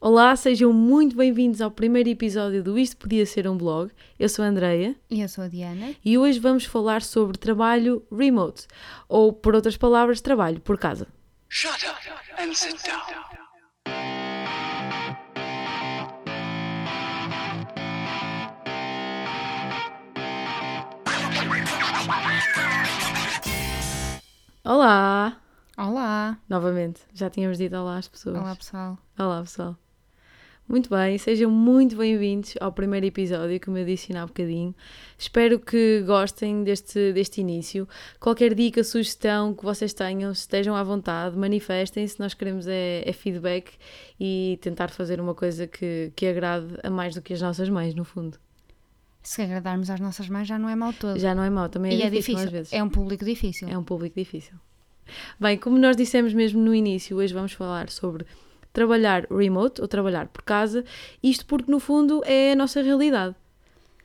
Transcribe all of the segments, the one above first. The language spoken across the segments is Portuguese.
Olá, sejam muito bem-vindos ao primeiro episódio do Isto Podia Ser um Blog. Eu sou a Andreia E eu sou a Diana. e hoje vamos falar sobre trabalho remote, ou por outras palavras, trabalho por casa. Shut up and sit down. Olá! Olá! Novamente, já tínhamos dito olá às pessoas. Olá pessoal. Olá, pessoal. Muito bem, sejam muito bem-vindos ao primeiro episódio, como eu disse há bocadinho. Espero que gostem deste, deste início. Qualquer dica, sugestão que vocês tenham, estejam à vontade, manifestem-se. Nós queremos é, é feedback e tentar fazer uma coisa que, que agrade a mais do que as nossas mães, no fundo. Se agradarmos às nossas mães já não é mal todo. Já não é mau, também é, e é difícil, difícil. às vezes. É um público difícil. É um público difícil. Bem, como nós dissemos mesmo no início, hoje vamos falar sobre trabalhar remote ou trabalhar por casa, isto porque no fundo é a nossa realidade.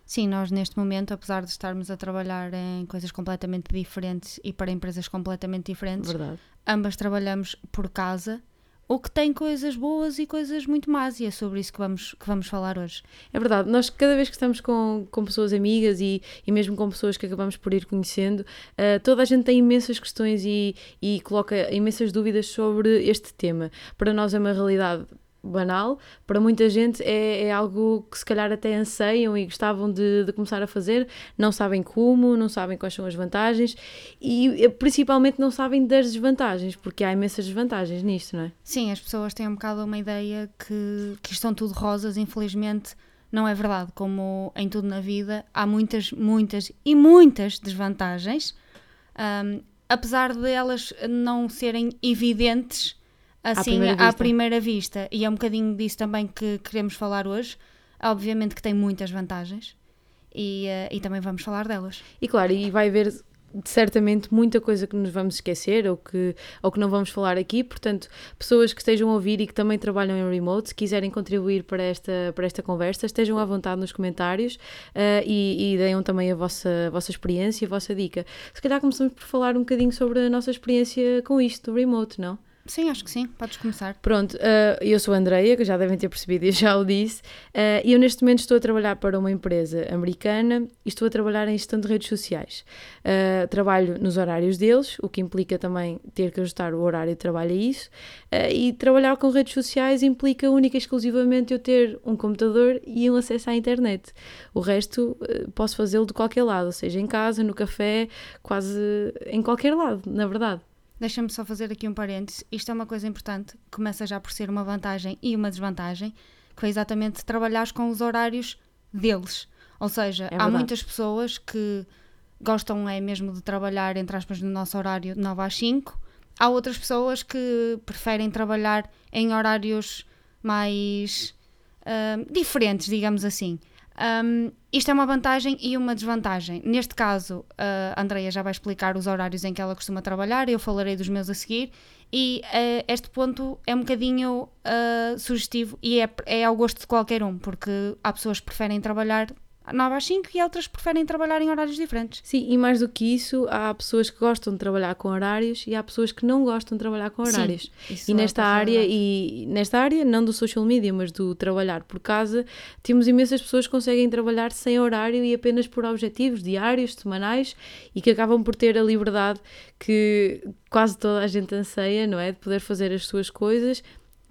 Sim, nós neste momento, apesar de estarmos a trabalhar em coisas completamente diferentes e para empresas completamente diferentes, Verdade. ambas trabalhamos por casa, o que tem coisas boas e coisas muito más, e é sobre isso que vamos, que vamos falar hoje. É verdade, nós cada vez que estamos com, com pessoas amigas e, e mesmo com pessoas que acabamos por ir conhecendo, eh, toda a gente tem imensas questões e, e coloca imensas dúvidas sobre este tema. Para nós é uma realidade banal, para muita gente é, é algo que se calhar até anseiam e gostavam de, de começar a fazer, não sabem como, não sabem quais são as vantagens e eh, principalmente não sabem das desvantagens, porque há imensas desvantagens nisto, não é? Sim, as pessoas têm um bocado uma ideia que, que estão tudo rosas, infelizmente não é verdade. Como em tudo na vida, há muitas, muitas e muitas desvantagens, Ahm, apesar de elas não serem evidentes assim primeira à primeira vista. E é um bocadinho disso também que queremos falar hoje. Obviamente que tem muitas vantagens e, eh, e também vamos falar delas. E claro, e vai haver certamente muita coisa que nos vamos esquecer ou que, ou que não vamos falar aqui, portanto, pessoas que estejam a ouvir e que também trabalham em remote, se quiserem contribuir para esta, para esta conversa, estejam à vontade nos comentários ah, e, e deem também a vossa, a vossa experiência a vossa dica. Se calhar começamos por falar um bocadinho sobre a nossa experiência com isto, do remote, não? Sim, acho que sim, podes começar. Pronto, ah, eu sou a Andreia, que já devem ter percebido, eu já o disse, ah, e eu neste momento estou a trabalhar para uma empresa americana e estou a trabalhar em gestão de redes sociais. Ah, trabalho nos horários deles, o que implica também ter que ajustar o horário de trabalho a isso, e trabalhar com redes sociais implica única e exclusivamente eu ter um computador e um acesso à internet. O resto posso fazê-lo de qualquer lado, seja, em casa, no café, quase em qualquer lado, na verdade. Deixa-me só fazer aqui um parênteses. Isto é uma coisa importante, começa já por ser uma vantagem e uma desvantagem, que é exatamente trabalhares com os horários deles. Ou seja, há verdade. muitas pessoas que gostam é mesmo de trabalhar, entre aspas, no nosso horário de 9 às 5. Há outras pessoas que preferem trabalhar em horários mais ahm, diferentes, digamos assim. Ahm, isto é uma vantagem e uma desvantagem. Neste caso, a Andreia já vai explicar os horários em que ela costuma trabalhar, eu falarei dos meus a seguir. E eh, este ponto é um bocadinho ah, sugestivo e é, é ao gosto de qualquer um, porque há pessoas que preferem trabalhar 9 às 5 e outras preferem trabalhar em horários diferentes. Sim, e mais do que isso, há pessoas que gostam de trabalhar com horários e há pessoas que não gostam de trabalhar com Sim, horários. isso E é nesta área, e nesta área, não do social media, mas do trabalhar por casa, temos imensas pessoas que conseguem trabalhar sem horário e apenas por objetivos diários, semanais e que acabam por ter a liberdade que quase toda a gente anseia, não é? De poder fazer as suas coisas,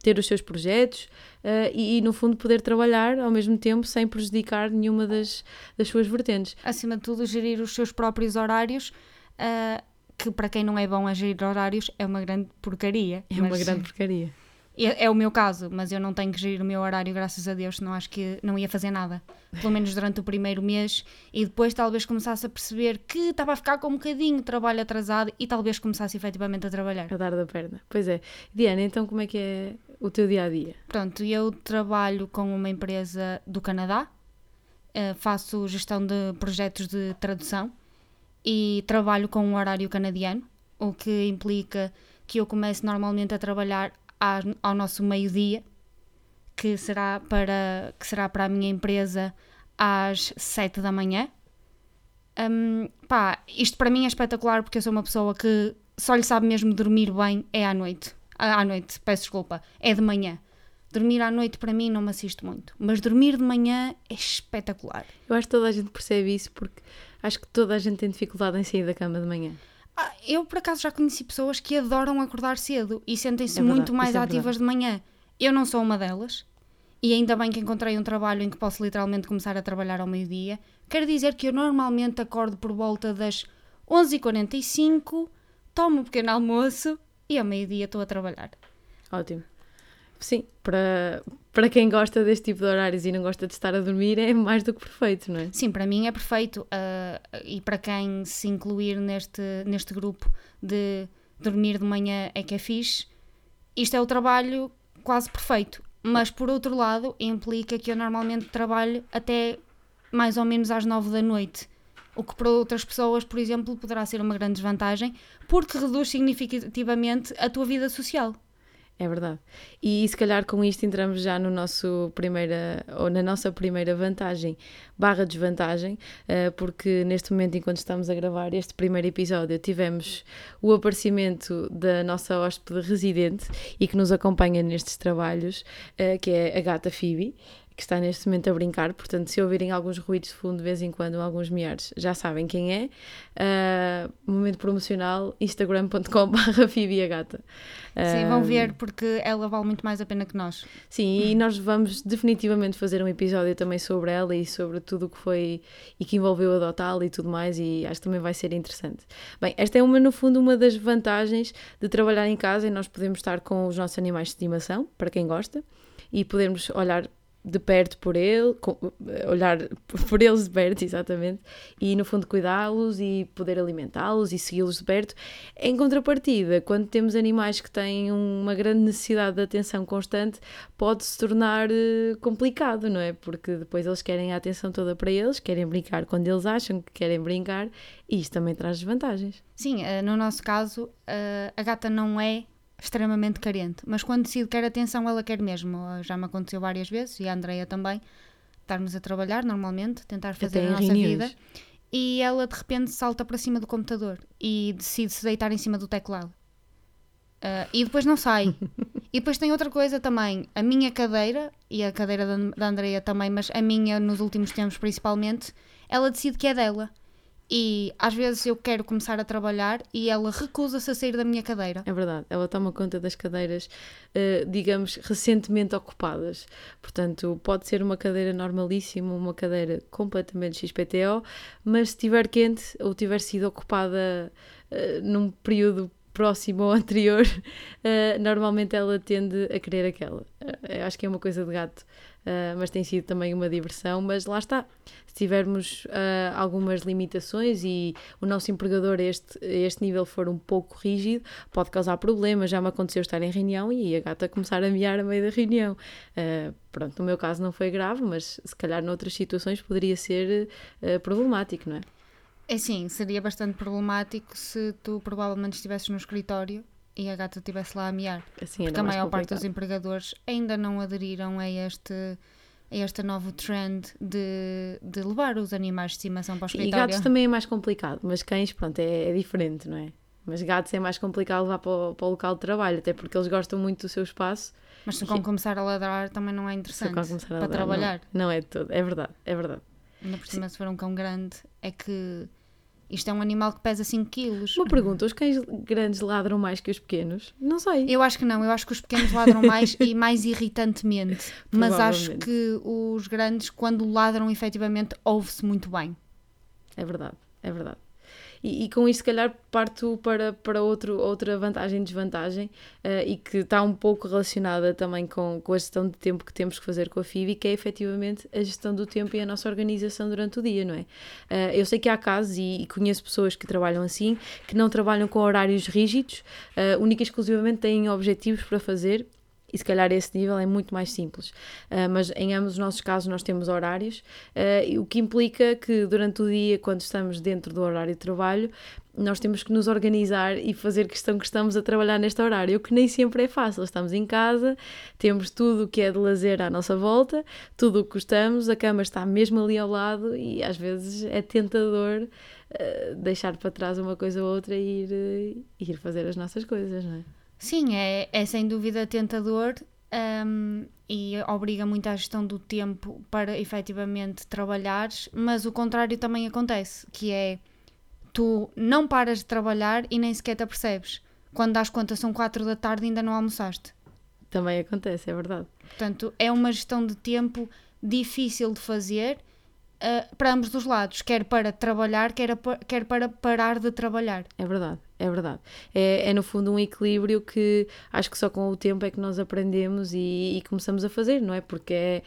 ter os seus projetos eh, e, e, no fundo, poder trabalhar ao mesmo tempo sem prejudicar nenhuma das, das suas vertentes. acima de tudo, gerir os seus próprios horários, ah, que para quem não é bom a gerir horários é uma grande porcaria. É uma grande porcaria. É, é o meu caso, mas eu não tenho que gerir o meu horário, graças a Deus, senão acho que não ia fazer nada. Pelo menos durante o primeiro mês e depois talvez começasse a perceber que estava a ficar com um bocadinho de trabalho atrasado e talvez começasse efetivamente a trabalhar. A dar da perna. Pois é. Diana, então como é que é o teu dia a dia? Pronto, eu trabalho com uma empresa do Canadá, eh, faço gestão de projetos de tradução e trabalho com um horário canadiano, o que implica que eu comece normalmente a trabalhar ao nosso meio-dia, que será para que será para a minha empresa às 7 da manhã. Hum, pá, isto para mim é espetacular porque eu sou uma pessoa que só lhe sabe mesmo dormir bem é à noite. À noite, peço desculpa, é de manhã. Dormir à noite para mim não me assiste muito, mas dormir de manhã é espetacular. Eu acho que toda a gente percebe isso porque acho que toda a gente tem dificuldade em sair da cama de manhã. Ah, eu, por acaso, já conheci pessoas que adoram acordar cedo e sentem-se É verdade, muito mais é ativas de manhã. Eu não sou uma delas. E ainda bem que encontrei um trabalho em que posso literalmente começar a trabalhar ao meio-dia. Quero dizer que eu normalmente acordo por volta das 11h45, tomo um pequeno almoço e ao meio-dia estou a trabalhar. Ótimo. Sim, para, para quem gosta deste tipo de horários e não gosta de estar a dormir é mais do que perfeito, não é? Sim, para mim é perfeito. ah, e para quem se incluir neste, neste grupo de dormir de manhã é que é fixe, isto é o trabalho quase perfeito. Mas por outro lado, implica que eu normalmente trabalho até mais ou menos às nove da noite. O que para outras pessoas, por exemplo, poderá ser uma grande desvantagem, porque reduz significativamente a tua vida social. É verdade. E se calhar com isto entramos já no nosso primeira, ou na nossa primeira vantagem barra desvantagem, eh, porque neste momento, enquanto estamos a gravar este primeiro episódio, tivemos o aparecimento da nossa hóspede residente e que nos acompanha nestes trabalhos, eh, que é a gata Phoebe, que está neste momento a brincar, portanto, se ouvirem alguns ruídos de fundo de vez em quando, alguns miares, já sabem quem é. Uh, momento promocional, instagram.com.br Phoebe a gata. Sim, vão ver porque ela vale muito mais a pena que nós. Sim, e nós vamos definitivamente fazer um episódio também sobre ela e sobre tudo o que foi e que envolveu adotá-la e tudo mais, e acho que também vai ser interessante. Bem, esta é uma, no fundo, uma das vantagens de trabalhar em casa e nós podemos estar com os nossos animais de estimação, para quem gosta, e podermos olhar de perto por ele, olhar por eles de perto, exatamente, e no fundo cuidá-los e poder alimentá-los e segui-los de perto. Em contrapartida, quando temos animais que têm uma grande necessidade de atenção constante, pode se tornar eh, complicado, não é? Porque depois eles querem a atenção toda para eles, querem brincar quando eles acham que querem brincar, e isto também traz desvantagens. Sim, eh, no nosso caso, eh, a gata não é extremamente carente, mas quando decide que quer atenção, ela quer mesmo. Já me aconteceu várias vezes, e a Andreia também, estarmos a trabalhar normalmente, tentar fazer a nossa reuniões. vida, e ela de repente salta para cima do computador e decide se deitar em cima do teclado. Eh, e depois não sai. e depois tem outra coisa também, a minha cadeira, e a cadeira da, da Andreia também, mas a minha nos últimos tempos principalmente, ela decide que é dela. E às vezes eu quero começar a trabalhar e ela recusa-se a sair da minha cadeira. É verdade, ela toma conta das cadeiras, eh, digamos, recentemente ocupadas. Portanto, pode ser uma cadeira normalíssima, uma cadeira completamente XPTO, mas se estiver quente ou tiver sido ocupada eh, num período próximo ou anterior, eh, normalmente ela tende a querer aquela. Eh, acho que é uma coisa de gato, eh, mas tem sido também uma diversão. Mas lá está, se tivermos algumas limitações e o nosso empregador a este, este nível for um pouco rígido, pode causar problemas. Já me aconteceu estar em reunião e a gata começar a miar a meio da reunião. Pronto, no meu caso não foi grave, mas se calhar noutras situações poderia ser problemático, não é? É sim, seria bastante problemático se tu provavelmente estivesses no escritório e a gata estivesse lá a miar. Assim, Porque a maior parte dos empregadores ainda não aderiram a este, a este novo trend de, de levar os animais de estimação para o E escritório. gatos também é mais complicado, mas cães, pronto, é, é diferente, não é? Mas gatos é mais complicado levar para o, para o local de trabalho, até porque eles gostam muito do seu espaço. Mas se vão começar a ladrar também não é interessante para ladrar, trabalhar. Não, não é de todo, é verdade, é verdade. Ainda por cima, se for um cão grande, é que isto é um animal que pesa 5 quilos. Uma pergunta: os cães grandes ladram mais que os pequenos? Não sei. Eu acho que não, eu acho que os pequenos ladram mais e mais irritantemente. Mas acho que os grandes, quando ladram, efetivamente, ouve-se muito bem. É verdade, é verdade. E, e com isto, se calhar, parto para, para outro, outra vantagem e desvantagem, eh, e que está um pouco relacionada também com, com a gestão de tempo que temos que fazer com a FIBI, que é efetivamente a gestão do tempo e a nossa organização durante o dia, não é? Eh, eu sei que há casos, e, e conheço pessoas que trabalham assim, que não trabalham com horários rígidos, eh, única e exclusivamente têm objetivos para fazer e se calhar esse nível é muito mais simples. Ah, mas em ambos os nossos casos nós temos horários, e o que implica que durante o dia, quando estamos dentro do horário de trabalho, nós temos que nos organizar e fazer questão que estamos a trabalhar neste horário, o que nem sempre é fácil. Estamos em casa, temos tudo o que é de lazer à nossa volta, tudo o que gostamos, a cama está mesmo ali ao lado e às vezes é tentador ah, deixar para trás uma coisa ou outra e ir, ir fazer as nossas coisas, não é? Sim, é, é sem dúvida tentador um, e obriga muito à gestão do tempo para efetivamente trabalhares, mas o contrário também acontece, que é tu não paras de trabalhar e nem sequer te apercebes. Quando das conta são 4 da tarde e ainda não almoçaste. Também acontece, é verdade. Portanto, é uma gestão de tempo difícil de fazer uh, para ambos os lados, quer para trabalhar, quer, a, quer para parar de trabalhar. É verdade, é verdade. É, é no fundo um equilíbrio que acho que só com o tempo é que nós aprendemos e, e começamos a fazer, não é? Porque é,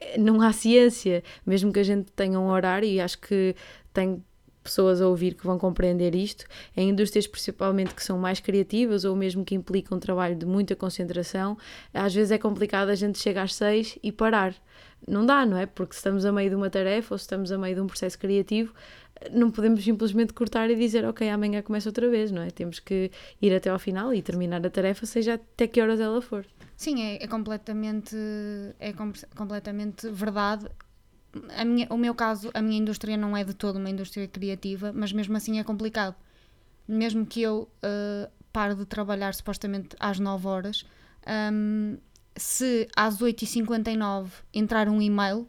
é, não há ciência, mesmo que a gente tenha um horário, e acho que tem pessoas a ouvir que vão compreender isto, em indústrias principalmente que são mais criativas ou mesmo que implicam um trabalho de muita concentração, às vezes é complicado a gente chegar às seis e parar. Não dá, não é? Porque se estamos a meio de uma tarefa ou se estamos a meio de um processo criativo, não podemos simplesmente cortar e dizer, ok, amanhã começa outra vez, não é? Temos que ir até ao final e terminar a tarefa, seja até que horas ela for. Sim, é, é completamente, é com, completamente verdade minha, o meu caso, a minha indústria não é de todo uma indústria criativa, mas mesmo assim é complicado. Mesmo que eu uh, pare de trabalhar supostamente às 9 horas, um, se às 8h59 entrar um e-mail,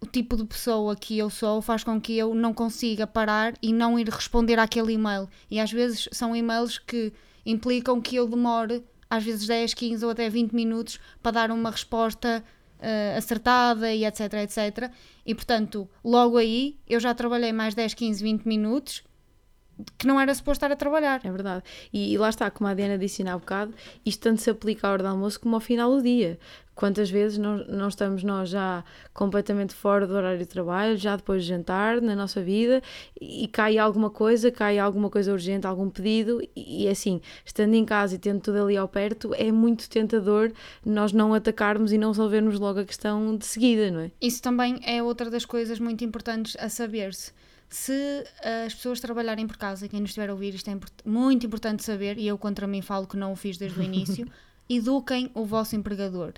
o tipo de pessoa que eu sou faz com que eu não consiga parar e não ir responder àquele e-mail. E às vezes são e-mails que implicam que eu demore às vezes 10, 15 ou até 20 minutos para dar uma resposta uh, acertada e etc, etc. E portanto, logo aí eu já trabalhei mais 10, 15, 20 minutos que não era suposto estar a trabalhar. É verdade. E, e lá está, como a Diana disse há bocado, isto tanto se aplica à hora do almoço como ao final do dia. Quantas vezes não, não estamos nós já completamente fora do horário de trabalho, já depois de jantar, na nossa vida, e cai alguma coisa, cai alguma coisa urgente, algum pedido, e, e assim, estando em casa e tendo tudo ali ao perto, é muito tentador nós não atacarmos e não resolvermos logo a questão de seguida, não é? Isso também é outra das coisas muito importantes a saber-se se as pessoas trabalharem por casa, quem nos estiver a ouvir, isto é muito importante saber, e eu contra mim falo que não o fiz desde o início, eduquem o vosso empregador.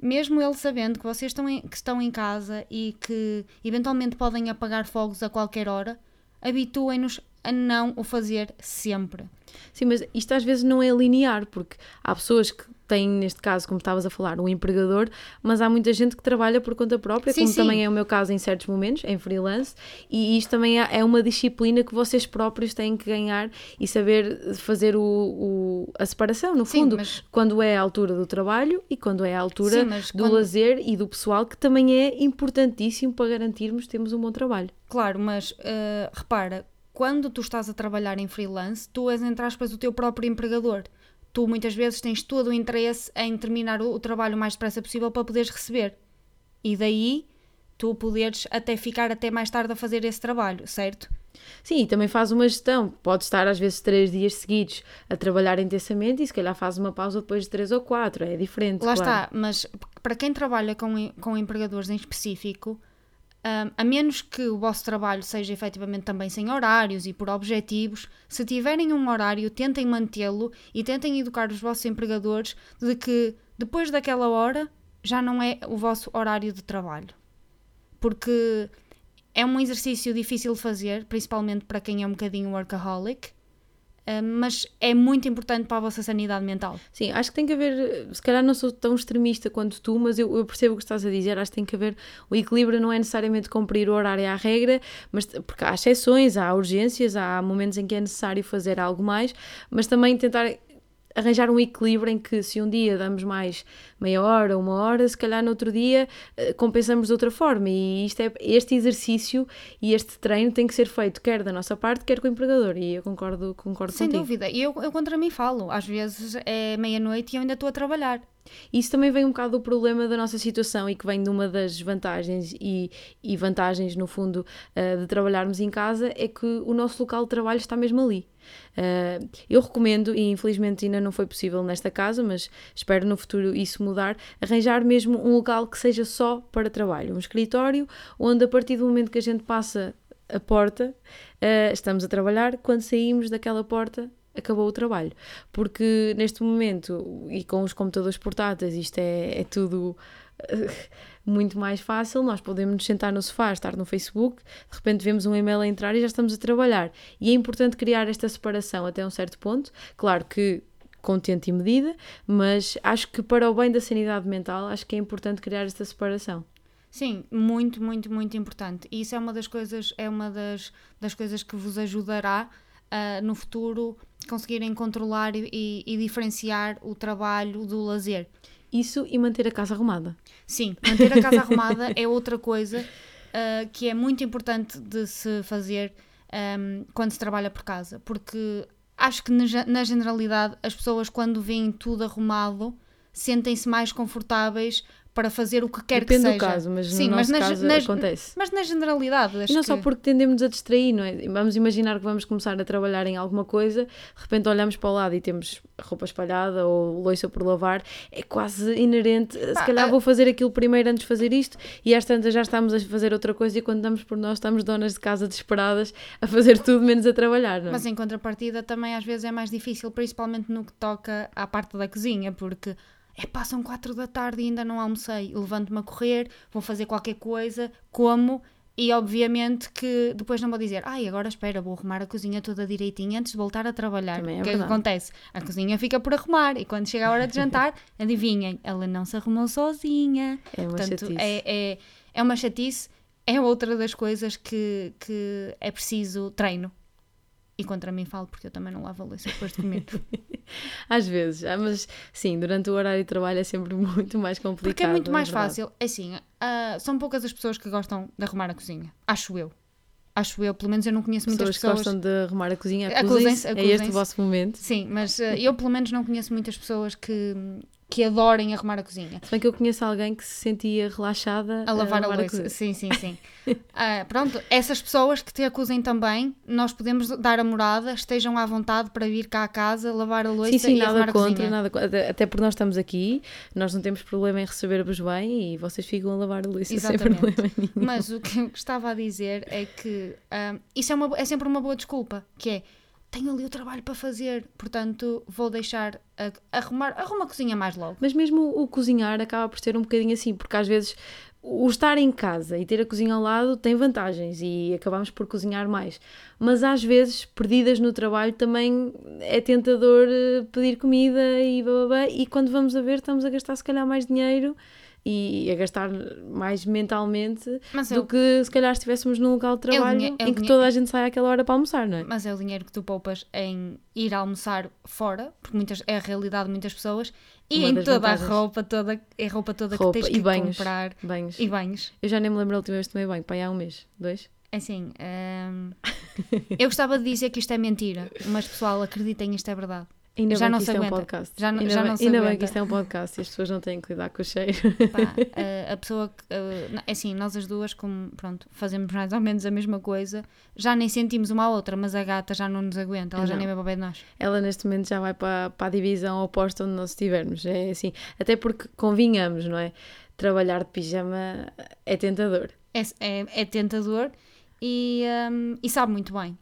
Mesmo ele sabendo que vocês estão em, que estão em casa e que eventualmente podem apagar fogos a qualquer hora, habituem-nos a não o fazer sempre. Sim, mas isto às vezes não é linear, porque há pessoas que têm, neste caso, como estavas a falar, um empregador, mas há muita gente que trabalha por conta própria, sim, como sim. também é o meu caso em certos momentos, em freelance, e isto também é, é uma disciplina que vocês próprios têm que ganhar e saber fazer o, o a separação, no fundo, sim, mas... quando é a altura do trabalho e quando é a altura do quando... lazer e do pessoal, que também é importantíssimo para garantirmos que temos um bom trabalho. Claro, mas uh, repara, quando tu estás a trabalhar em freelance, tu és, entre aspas, o teu próprio empregador tu muitas vezes tens todo o interesse em terminar o, o trabalho o mais depressa possível para poderes receber. E daí tu poderes até ficar até mais tarde a fazer esse trabalho, certo? Sim, e também faz uma gestão. Pode estar às vezes três dias seguidos a trabalhar intensamente e se calhar faz uma pausa depois de três ou quatro. É diferente. Lá claro. está, mas para quem trabalha com, com empregadores em específico, um, a menos que o vosso trabalho seja efetivamente também sem horários e por objetivos, se tiverem um horário, tentem mantê-lo e tentem educar os vossos empregadores de que depois daquela hora já não é o vosso horário de trabalho. Porque é um exercício difícil de fazer, principalmente para quem é um bocadinho workaholic, ah, mas é muito importante para a vossa sanidade mental. Sim, acho que tem que haver, se calhar não sou tão extremista quanto tu, mas eu, eu, percebo o que estás a dizer, acho que tem que haver, o equilíbrio não é necessariamente cumprir o horário à regra, mas porque há exceções, há urgências, há momentos em que é necessário fazer algo mais, mas também tentar arranjar um equilíbrio em que se um dia damos mais meia hora, uma hora, se calhar no outro dia eh, compensamos de outra forma. E isto é, este exercício e este treino tem que ser feito quer da nossa parte, quer com o empregador. E eu concordo, concordo Sem contigo. dúvida. E eu, eu contra mim falo. Às vezes é meia-noite e eu ainda estou a trabalhar. Isso também vem um bocado do problema da nossa situação e que vem de uma das vantagens e, e vantagens, no fundo, uh, de trabalharmos em casa, é que o nosso local de trabalho está mesmo ali. Uh, eu recomendo, e infelizmente ainda não foi possível nesta casa, mas espero no futuro isso mudar, arranjar mesmo um local que seja só para trabalho, um escritório onde a partir do momento que a gente passa a porta, uh, estamos a trabalhar, quando saímos daquela porta acabou o trabalho. Porque neste momento, e com os computadores portáteis, isto é, é tudo uh, muito mais fácil. Nós podemos nos sentar no sofá, estar no Facebook, de repente vemos um e-mail a entrar e já estamos a trabalhar. E é importante criar esta separação até um certo ponto. Claro que com e medida, mas acho que para o bem da sanidade mental, acho que é importante criar esta separação. Sim, muito, muito, muito importante. E isso é uma das coisas, é uma das, das coisas que vos ajudará a, no futuro conseguirem controlar e, e- diferenciar o trabalho do lazer. Isso e manter a casa arrumada. Sim, manter a casa arrumada é outra coisa ah, que é muito importante de se fazer ahm, quando se trabalha por casa, porque acho que na generalidade as pessoas quando veem tudo arrumado sentem-se mais confortáveis para fazer o que quer Depende que do seja. caso, mas Sim, no mas na, caso na- acontece. mas na generalidade, acho não que... só porque tendemos a distrair, não é? Vamos imaginar que vamos começar a trabalhar em alguma coisa, de repente olhamos para o lado e temos roupa espalhada ou louça por lavar, é quase inerente. Se Pá, calhar a- vou fazer aquilo primeiro antes de fazer isto e às tantas já estamos a fazer outra coisa e quando damos por nós estamos donas de casa desesperadas a fazer tudo menos a trabalhar, não é? Mas em contrapartida também às vezes é mais difícil, principalmente no que toca à parte da cozinha, porque é passam 4 da tarde e ainda não almocei, levanto-me a correr, vou fazer qualquer coisa, como e obviamente que depois não vou dizer, ai agora espera, vou arrumar a cozinha toda direitinha antes de voltar a trabalhar. Também é o que é que acontece? A cozinha fica por arrumar e quando chega a hora de jantar, adivinhem, ela não se arrumou sozinha. É uma Portanto, chatice. é, é, é uma chatice, é outra das coisas que, que é preciso treino. E contra mim falo porque eu também não lavo a louça depois de comer. Às vezes, ah, mas sim, durante o horário de trabalho é sempre muito mais complicado. Porque é muito mais verdade. fácil. Assim, ah, são poucas as pessoas que gostam de arrumar a cozinha. Acho eu. Acho eu. Pelo menos eu não conheço muitas Pessoas que pessoas. gostam de arrumar a cozinha, Acusem-se, acusem-se, é este o vosso momento. Sim, mas ah, eu pelo menos não conheço muitas pessoas que, que adorem arrumar a cozinha. Se bem que eu conheço alguém que se sentia relaxada A lavar a, louça. cozinha. Sim, sim, sim. Ah, pronto, essas pessoas que te acusem também, nós podemos dar a morada, estejam à vontade para vir cá à casa, lavar a louça Sim, sim, e arrumar nada a contra, cozinha. nada contra. Até- porque nós estamos aqui, nós não temos problema em receber-vos bem e vocês ficam a lavar a louça sem problema nenhum. Mas o que eu estava a dizer é que ah, isso é, uma, é sempre uma boa desculpa, que é tenho ali o trabalho para fazer, portanto vou deixar a- arrumar, arruma a cozinha mais logo. Mas mesmo o cozinhar acaba por ser um bocadinho assim, porque às vezes o estar em casa e ter a cozinha ao lado tem vantagens e acabamos por cozinhar mais. Mas às vezes, perdidas no trabalho, também é tentador eh, pedir comida e blá, blá, blá, e quando vamos a ver estamos a gastar se calhar mais dinheiro e a gastar mais mentalmente Mas é, do o, que se calhar estivéssemos num local de trabalho dinhe- é em que toda a gente sai àquela hora para almoçar, não é? mas é o dinheiro que tu poupas em ir almoçar fora, porque muitas, é a realidade de muitas pessoas, e Uma em toda vantagens. a roupa, toda, é roupa toda Roupa que tens que banhos. comprar. Banhos. E banhos. Eu já nem me lembro a última vez que tomei banho, pai, há um mês, dois. Assim, hum, eu gostava de dizer que isto é mentira, mas pessoal, acreditem, isto é verdade. Ainda Já bem não que isto é um aguenta. podcast. Já ainda já bem, não se ainda bem aguenta. que isto é um podcast e as pessoas não têm que lidar com o cheiro. Pá, a, a pessoa que. não, é assim, nós as duas, como pronto, fazemos mais ou menos a mesma coisa, já nem sentimos uma à outra, mas a gata já não nos aguenta, ela já Não. nem vai para o pé de nós. Ela neste momento já vai para, para a divisão oposta onde nós estivermos. É assim, até porque convinhamos, não é? Trabalhar de pijama é tentador. É, é, é tentador e, um, e sabe muito bem.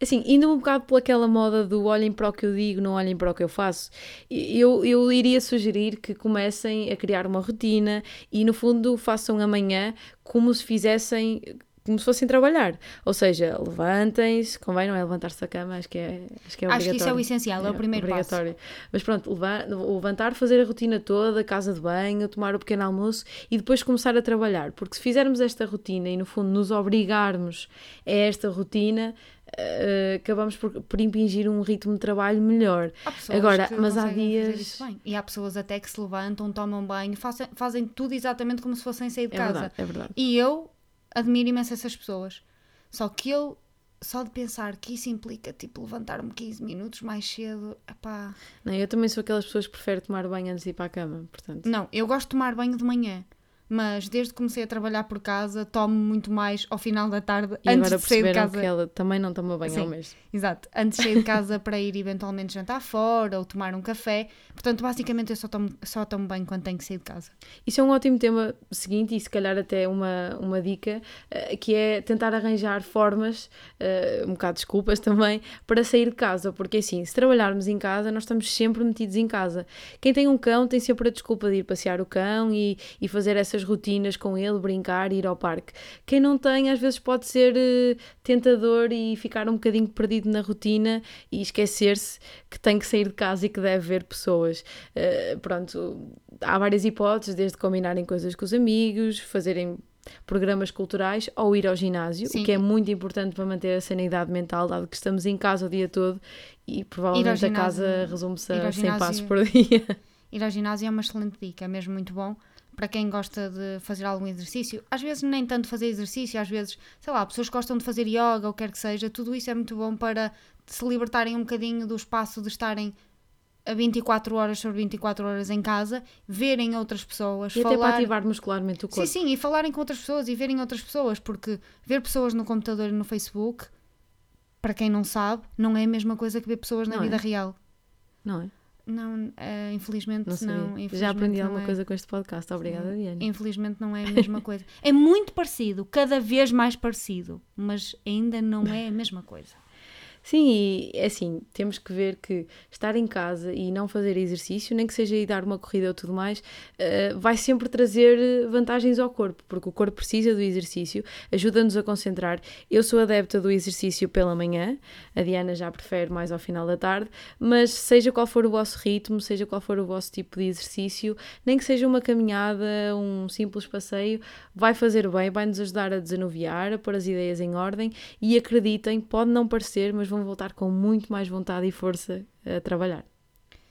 Assim, indo um bocado pelaquela moda do olhem para o que eu digo, não olhem para o que eu faço, eu, eu iria sugerir que comecem a criar uma rotina e, no fundo, façam amanhã como se fizessem, como se fossem trabalhar. Ou seja, levantem-se, convém não é levantar-se da cama, acho que é, acho que é Acho que isso é o essencial, é, o primeiro passo. obrigatório. Mas pronto, leva- levantar, fazer a rotina toda, casa de banho, tomar o pequeno almoço e depois começar a trabalhar. Porque se fizermos esta rotina e, no fundo, nos obrigarmos a esta rotina, eh, acabamos por, por impingir um ritmo de trabalho melhor. Há Agora, que mas há dias-. E há pessoas até que se levantam, tomam banho, fazem, fazem tudo exatamente como se fossem sair de É casa. verdade, é verdade. E eu admiro imenso essas pessoas. Só que eu, só de pensar que isso implica, tipo, levantar-me 15 minutos mais cedo, epá. Não, eu também sou aquelas pessoas que preferem tomar banho antes de ir para a cama, portanto. Não, eu gosto de tomar banho de manhã. Mas desde que comecei a trabalhar por casa, tomo muito mais ao final da tarde, E antes de sair de casa. que ela também não toma banho ao Sim. mês. Exato, antes de sair de casa para ir eventualmente jantar fora ou tomar um café. Portanto, basicamente eu só tomo, só tomo banho quando tenho que sair de casa. Isso é um ótimo tema seguinte e se calhar até uma, uma dica, eh, que é tentar arranjar formas, eh, um bocado de desculpas também, para sair de casa, porque assim, se trabalharmos em casa, nós estamos sempre metidos em casa. Quem tem um cão tem sempre a desculpa de ir passear o cão e, e fazer essas certas rotinas com ele, brincar, ir ao parque. Quem não tem, às vezes pode ser eh, tentador e ficar um bocadinho perdido na rotina e esquecer-se que tem que sair de casa e que deve ver pessoas. Eh, pronto, há várias hipóteses, desde combinarem coisas com os amigos, fazerem programas culturais ou ir ao ginásio, Sim. o que é muito importante para manter a sanidade mental, dado que estamos em casa o dia todo e provavelmente a ginásio- casa resume-se a 100 ginásio- passos por dia. Ir ao ginásio é uma excelente dica, é mesmo muito bom para quem gosta de fazer algum exercício. Às vezes nem tanto fazer exercício, às vezes, sei lá, pessoas que gostam de fazer yoga ou quer que seja, tudo isso é muito bom para se libertarem um bocadinho do espaço de estarem a 24 horas sobre 24 horas em casa, verem outras pessoas, E falar... até para ativar muscularmente o corpo. Sim, sim, e falarem com outras pessoas e verem outras pessoas, porque ver pessoas no computador e no Facebook, para quem não sabe, não é a mesma coisa que ver pessoas na Não é? vida real. Não é? Não, eh, infelizmente Não não. infelizmente Já aprendi alguma é. coisa com este podcast. Obrigada, Diana. Infelizmente não é a mesma coisa. É muito parecido, cada vez mais parecido, mas ainda não é a mesma coisa. Sim, e é assim, temos que ver que estar em casa e não fazer exercício, nem que seja ir dar uma corrida ou tudo mais, eh, vai sempre trazer vantagens ao corpo, porque o corpo precisa do exercício, ajuda-nos a concentrar. Eu sou adepta do exercício pela manhã, a Diana já prefere mais ao final da tarde, mas seja qual for o vosso ritmo, seja qual for o vosso tipo de exercício, nem que seja uma caminhada, um simples passeio, vai fazer bem, vai nos ajudar a desanuviar, a pôr as ideias em ordem e acreditem, pode não parecer, mas vão voltar com muito mais vontade e força a trabalhar.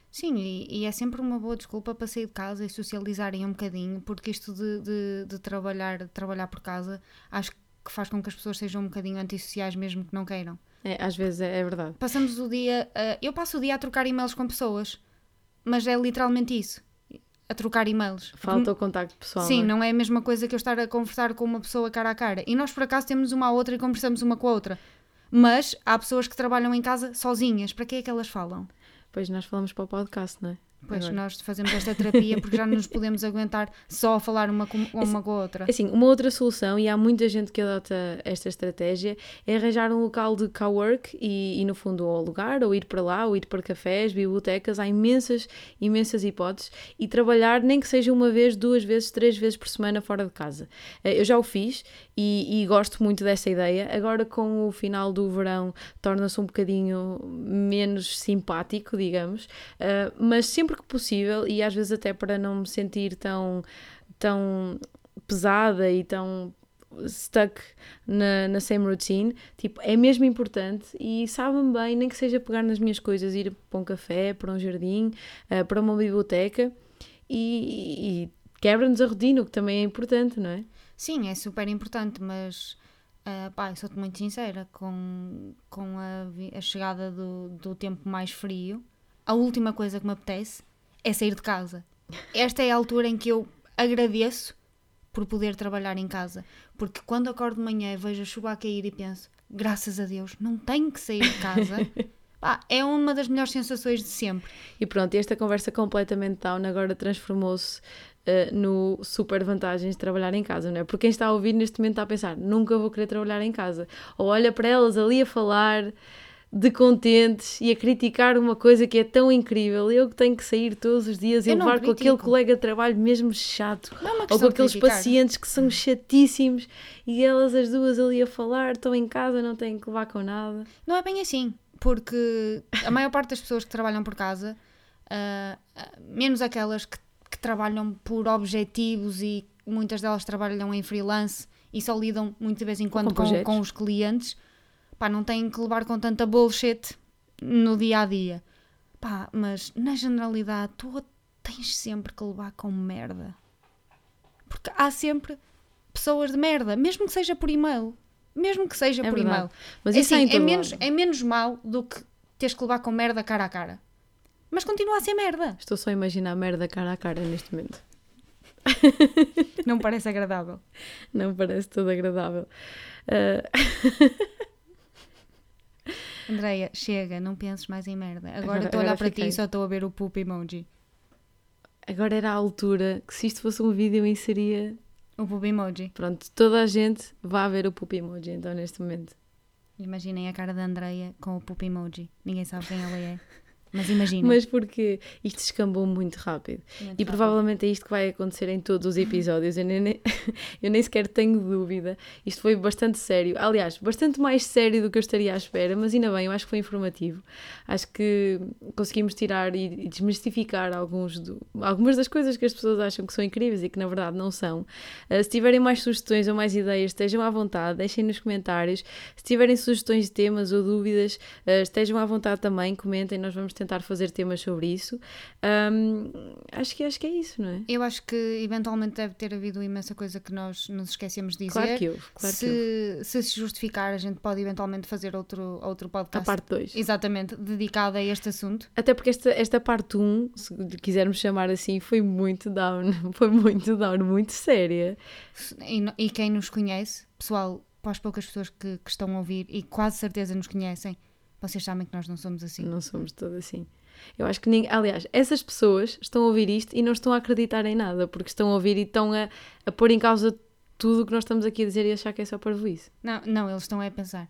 Sim, e, e é sempre uma boa desculpa para sair de casa e socializarem um bocadinho, porque isto de, de, de trabalhar, de trabalhar por casa, acho que faz com que as pessoas sejam um bocadinho antissociais mesmo que não queiram. É, às vezes é, é verdade. Passamos o dia, a- eu passo o dia a trocar e-mails com pessoas, mas é literalmente isso, a trocar e-mails. Falta o contacto pessoal. Sim, não é? não é a mesma coisa que eu estar a conversar com uma pessoa cara a cara. E nós, por acaso, temos uma a outra e conversamos uma com a outra. Mas há pessoas que trabalham em casa sozinhas. Para que é que elas falam? Pois nós falamos para o podcast, não é? Pois Agora. nós fazemos esta terapia porque já não nos podemos aguentar só a falar uma com, uma com a outra. Assim, uma outra solução, e há muita gente que adota esta estratégia, é arranjar um local de cowork e, e no fundo, ou alugar, ou ir para lá, ou ir para cafés, bibliotecas, há imensas, imensas hipóteses, e trabalhar nem que seja uma vez, duas vezes, três vezes por semana fora de casa. Eh, Eu já o fiz e, e gosto muito dessa ideia. Agora, com o final do verão, torna-se um bocadinho menos simpático, digamos, eh, mas sempre que possível, e às vezes até para não me sentir tão, tão pesada e tão stuck na, na same routine, tipo, é mesmo importante e sabem bem, nem que seja pegar nas minhas coisas, ir para um café, para um jardim, eh, para uma biblioteca e, e quebra-nos a rotina, o que também é importante, não é? Sim, é super importante, mas ah, pá, sou-te muito sincera, com, com a, a chegada do, do tempo mais frio, a última coisa que me apetece é sair de casa. Esta é a altura em que eu agradeço por poder trabalhar em casa, porque quando acordo de manhã e vejo a chuva a cair e penso, graças a Deus, não tenho que sair de casa, pá, é uma das melhores sensações de sempre. E pronto, esta conversa completamente down agora transformou-se eh, no super vantagens de trabalhar em casa, não é? Porque quem está a ouvir neste momento está a pensar, nunca vou querer trabalhar em casa. Ou olha para elas ali a falar de contentes e a criticar uma coisa que é tão incrível. Eu que tenho que sair todos os dias e Eu levar com aquele colega de trabalho mesmo chato. É Ou com aqueles pacientes que são chatíssimos e elas as duas ali a falar, estão em casa, não têm que levar com nada. Não é bem assim, porque a maior parte das pessoas que trabalham por casa, ah, menos aquelas que, que trabalham por objetivos e muitas delas trabalham em freelance e só lidam muito de vez em quando com, projetos. com os clientes, pá, não têm que levar com tanta bullshit no dia a dia. Pá, mas na generalidade, tu tens sempre que levar com merda. Porque há sempre pessoas de merda, mesmo que seja por e-mail. Mesmo que seja É por verdade. e-mail. Mas É isso assim, em é, todo menos, lado. é menos mal do que teres que levar com merda cara a cara. Mas continua a ser merda. Estou só a imaginar merda cara a cara neste momento. Não parece agradável. Não parece todo agradável. Ah, Andreia, chega, não penses mais em merda. Agora estou a olhar para ti fiquei. e só estou a ver o poop emoji. agora era a altura que se isto fosse um vídeo eu inseria. O poop emoji. Pronto, toda a gente vá ver o poop emoji então neste momento. Imaginem a cara da Andreia com o poop emoji. Ninguém sabe quem ela é. Mas imagina. Mas porque isto escambou muito rápido. Muito E rápido. provavelmente é isto que vai acontecer em todos os episódios. Eu nem, nem- eu nem sequer tenho dúvida. Isto foi bastante sério. Aliás, bastante mais sério do que eu estaria à espera, mas ainda bem, eu acho que foi informativo. Acho que conseguimos tirar e, e desmistificar alguns do- algumas das coisas que as pessoas acham que são incríveis e que na verdade não são. Uh, se tiverem mais sugestões ou mais ideias, estejam à vontade, deixem nos comentários. Se tiverem sugestões de temas ou dúvidas, uh, estejam à vontade também, comentem, nós vamos tentar fazer temas sobre isso. Um, acho, que, acho que é isso, não é? Eu acho que eventualmente deve ter havido imensa coisa que nós nos esquecemos de dizer. Claro que houve, claro que houve. se, se se justificar, a gente pode eventualmente fazer outro, outro A podcast. parte 2. Exatamente, dedicado a este assunto. Até porque esta, esta parte 1, se lhe quisermos chamar assim, foi muito down. Foi muito down, muito séria. E, e quem nos conhece, pessoal, para as poucas pessoas que, que estão a ouvir e quase certeza nos conhecem, vocês sabem que nós não somos assim. Não somos todos assim. Eu acho que ninguém. Aliás, essas pessoas estão a ouvir isto e não estão a acreditar em nada, porque estão a ouvir e estão a, a pôr em causa tudo o que nós estamos aqui a dizer e achar que é só parvoíce. Não, não, eles estão a pensar.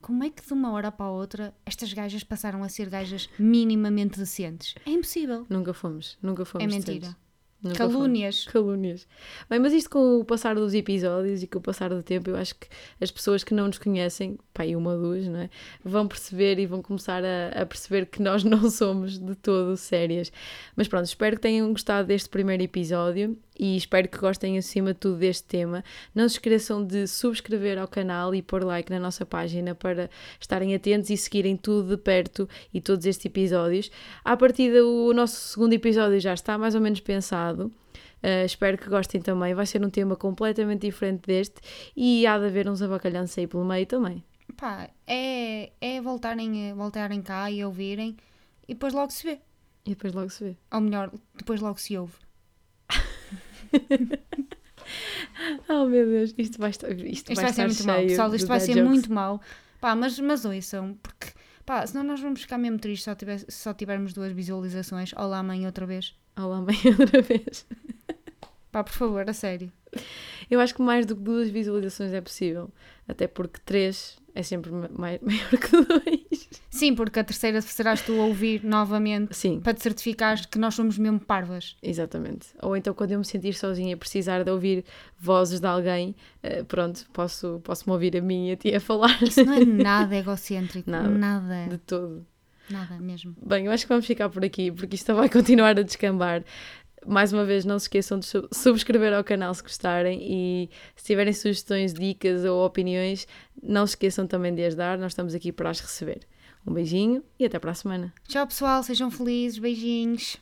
Como é que de uma hora para a outra estas gajas passaram a ser gajas minimamente decentes? É impossível. Nunca fomos. Nunca fomos. É decentes. mentira. Nunca fomos. Calúnias. Calúnias. Bem, mas isto com o passar dos episódios e com o passar do tempo, eu acho que as pessoas que não nos conhecem, pá, e uma ou duas, não é? Vão perceber e vão começar a, a perceber que nós não somos de todo sérias. Mas pronto, espero que tenham gostado deste primeiro episódio e espero que gostem acima de tudo deste tema. Não se esqueçam de subscrever ao canal e pôr like na nossa página para estarem atentos e seguirem tudo de perto e todos estes episódios. À partida, o nosso segundo episódio já está mais ou menos pensado. Uh, espero que gostem também. Vai ser um tema completamente diferente deste e há de haver uns abacalhanços aí pelo meio também. Pá, é, é voltarem, a- voltarem cá e ouvirem e depois logo se vê. E depois logo se vê. Ou melhor, depois logo se ouve. Oh meu Deus, isto vai estar, isto Isto vai vai ser muito mau, cheio pessoal. Isto vai ser jokes. muito mau. Pá, mas, mas ouçam, porque pá, senão nós vamos ficar mesmo tristes se só, tiver, se só tivermos duas visualizações. Olá, mãe, outra vez. Olá, mãe, outra vez. Pá, por favor, a sério. Eu acho que mais do que duas visualizações é possível. Até porque três é sempre ma- mai- maior que dois. Sim, porque a terceira serás tu a ouvir novamente Sim, para te certificares que nós somos mesmo parvas. exatamente. Ou então quando eu me sentir sozinha e precisar de ouvir vozes de alguém, eh, pronto, posso, posso me ouvir a mim e a ti a falar. Isso não é nada egocêntrico. Nada. Nada. De todo. Nada mesmo. Bem, eu acho que vamos ficar por aqui, porque isto vai continuar a descambar. Mais uma vez, não se esqueçam de sub- subscrever ao canal se gostarem e se tiverem sugestões, dicas ou opiniões, não se esqueçam também de as dar, nós estamos aqui para as receber. Um beijinho e até para a semana. Tchau, pessoal. Sejam felizes. Beijinhos.